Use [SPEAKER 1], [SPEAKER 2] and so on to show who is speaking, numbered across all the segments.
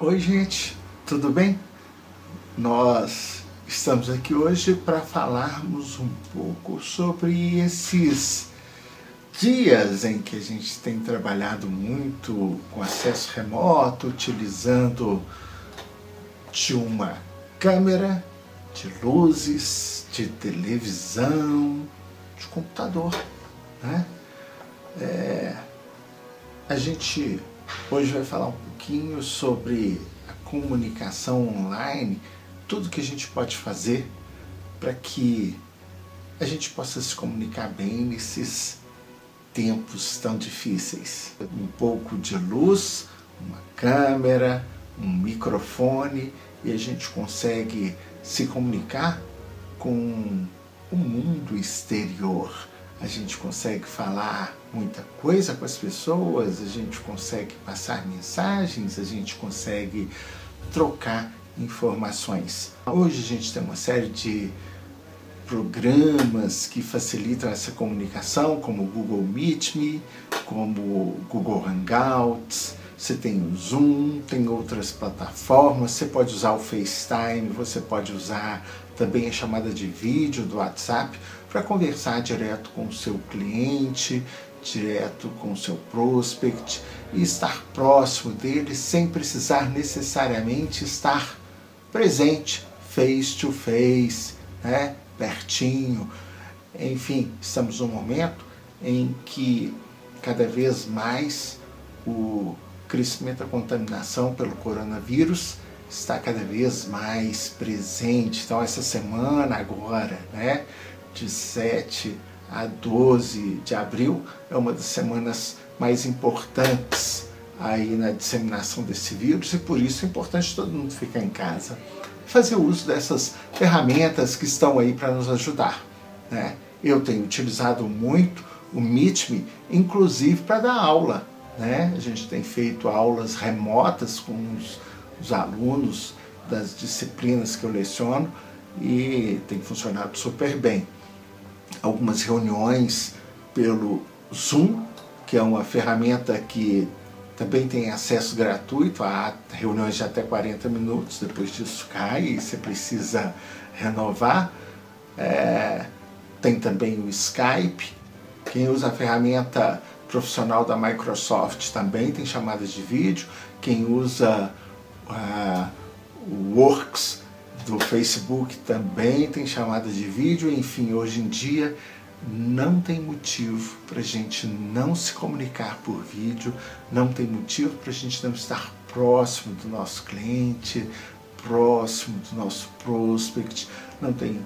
[SPEAKER 1] Oi, gente, tudo bem? Nós estamos aqui hoje para falarmos um pouco sobre esses dias em que a gente tem trabalhado muito com acesso remoto, utilizando de uma câmera, de luzes, de televisão, de computador. Né? É, a gente hoje vai falar um pouquinho sobre a comunicação online, tudo que a gente pode fazer para que a gente possa se comunicar bem nesses tempos tão difíceis. Um pouco de luz, uma câmera, um microfone e a gente consegue se comunicar com o mundo exterior a gente consegue falar muita coisa com as pessoas, a gente consegue passar mensagens, a gente consegue trocar informações. Hoje a gente tem uma série de programas que facilitam essa comunicação, como o Google Meet Me, como o Google Hangouts, você tem o Zoom, tem outras plataformas, você pode usar o FaceTime, você pode usar também a chamada de vídeo do WhatsApp para conversar direto com o seu cliente, direto com o seu prospect e estar próximo dele sem precisar necessariamente estar presente, face to face, né? pertinho. Enfim, estamos num momento em que cada vez mais o crescimento da contaminação pelo coronavírus está cada vez mais presente. Então, essa semana agora, né, de 7 a 12 de abril, é uma das semanas mais importantes aí na disseminação desse vírus e por isso é importante todo mundo ficar em casa fazer uso dessas ferramentas que estão aí para nos ajudar. Né? Eu tenho utilizado muito o Meet Me, inclusive para dar aula. Né? A gente tem feito aulas remotas com os, os alunos das disciplinas que eu leciono e tem funcionado super bem. Algumas reuniões pelo Zoom, que é uma ferramenta que também tem acesso gratuito a reuniões de até 40 minutos, depois disso cai e você precisa renovar. É, tem também o Skype. Quem usa a ferramenta profissional da Microsoft também tem chamadas de vídeo. Quem usa uh, Works do Facebook também tem chamadas de vídeo. Enfim, hoje em dia não tem motivo para a gente não se comunicar por vídeo, não tem motivo para a gente não estar próximo do nosso cliente, próximo do nosso prospect, não tem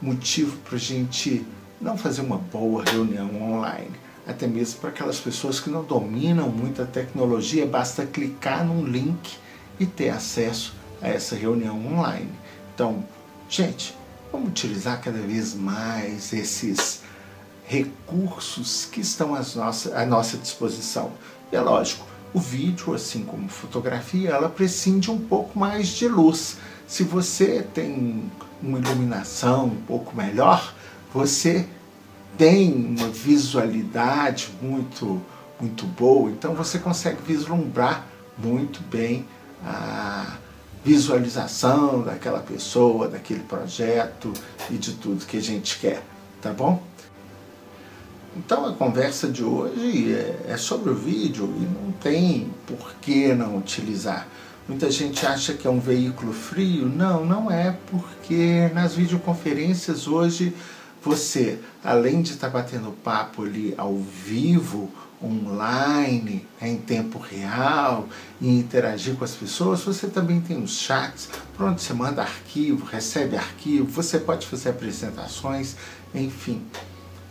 [SPEAKER 1] motivo para a gente não fazer uma boa reunião online até mesmo para aquelas pessoas que não dominam muito a tecnologia, basta clicar num link e ter acesso a essa reunião online. Então, gente, vamos utilizar cada vez mais esses recursos que estão à nossa, à nossa disposição. E é lógico, o vídeo, assim como fotografia, ela prescinde um pouco mais de luz. Se você tem uma iluminação um pouco melhor, você tem uma visualidade muito, muito boa, então você consegue vislumbrar muito bem a visualização daquela pessoa, daquele projeto e de tudo que a gente quer, tá bom? Então a conversa de hoje é, é sobre o vídeo e não tem por que não utilizar. Muita gente acha que é um veículo frio. Não, não é, porque nas videoconferências hoje você, além de estar batendo papo ali ao vivo, online, em tempo real e interagir com as pessoas, você também tem os chats, por onde você manda arquivo, recebe arquivo, você pode fazer apresentações, enfim,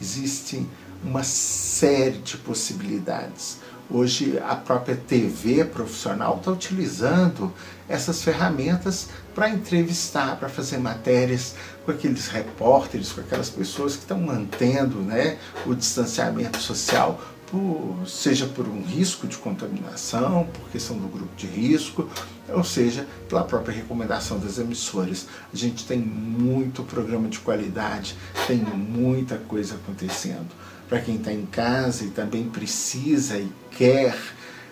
[SPEAKER 1] existe uma série de possibilidades. Hoje a própria TV profissional está utilizando essas ferramentas para entrevistar, para fazer matérias com aqueles repórteres, com aquelas pessoas que estão mantendo né, o distanciamento social, por, seja por um risco de contaminação, por questão do grupo de risco, ou seja, pela própria recomendação das emissoras. A gente tem muito programa de qualidade, tem muita coisa acontecendo para quem está em casa e também precisa e quer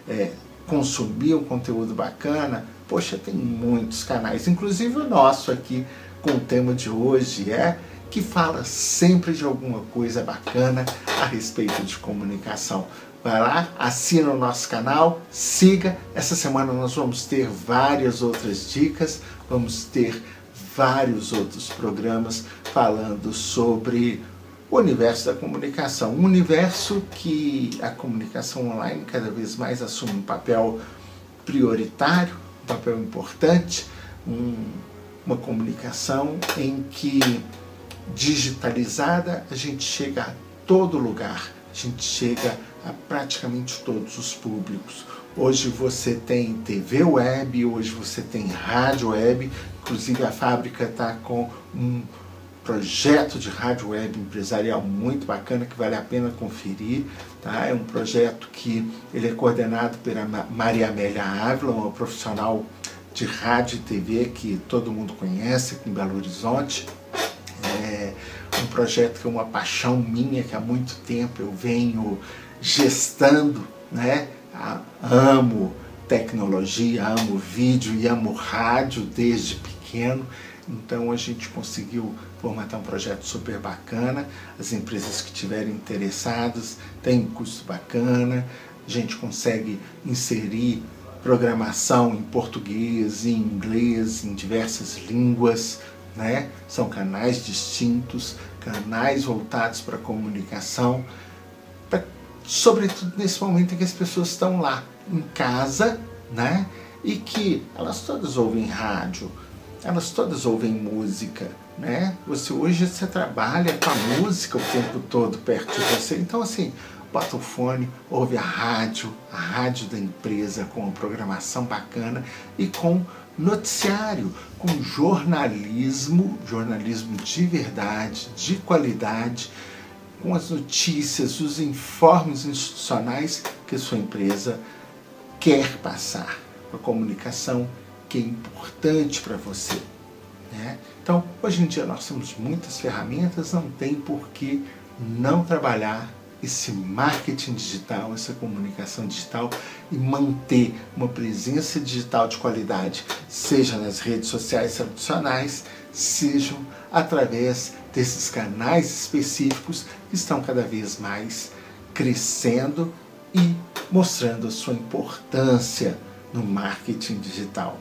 [SPEAKER 1] é, consumir um conteúdo bacana, Poxa, tem muitos canais, inclusive o nosso aqui com o tema de hoje é que fala sempre de alguma coisa bacana a respeito de comunicação. Vai lá, assina o nosso canal, siga. Essa semana nós vamos ter várias outras dicas, vamos ter vários outros programas falando sobre o universo da comunicação. Um universo que a comunicação online cada vez mais assume um papel prioritário, um papel importante, um, uma comunicação em que digitalizada a gente chega a todo lugar, a gente chega a praticamente todos os públicos. Hoje você tem TV web, hoje você tem rádio web, inclusive a fábrica está com um projeto de rádio web empresarial muito bacana que vale a pena conferir. Tá? É um projeto que ele é coordenado pela Maria Amélia Ávila, uma profissional de rádio e TV que todo mundo conhece aqui em Belo Horizonte. Um projeto que é uma paixão minha, que há muito tempo eu venho gestando, né? Amo tecnologia, amo vídeo e amo rádio desde pequeno. Então a gente conseguiu formatar um projeto super bacana. As empresas que estiverem interessadas têm um custo bacana. A gente consegue inserir programação em português, em inglês, em diversas línguas. Né? São canais distintos, canais voltados para comunicação, pra, sobretudo nesse momento em que as pessoas estão lá em casa, né? E que elas todas ouvem rádio, elas todas ouvem música, né? Você hoje você trabalha com a música o tempo todo perto de você, então assim bota o fone, ouve a rádio, a rádio da empresa com programação bacana e com noticiário, com jornalismo, jornalismo de verdade, de qualidade, com as notícias, os informes institucionais que sua empresa quer passar, a comunicação que é importante para você. Né? Então, hoje em dia nós temos muitas ferramentas, não tem por que não trabalhar esse marketing digital, essa comunicação digital e manter uma presença digital de qualidade, seja nas redes sociais tradicionais, sejam através desses canais específicos que estão cada vez mais crescendo e mostrando a sua importância no marketing digital.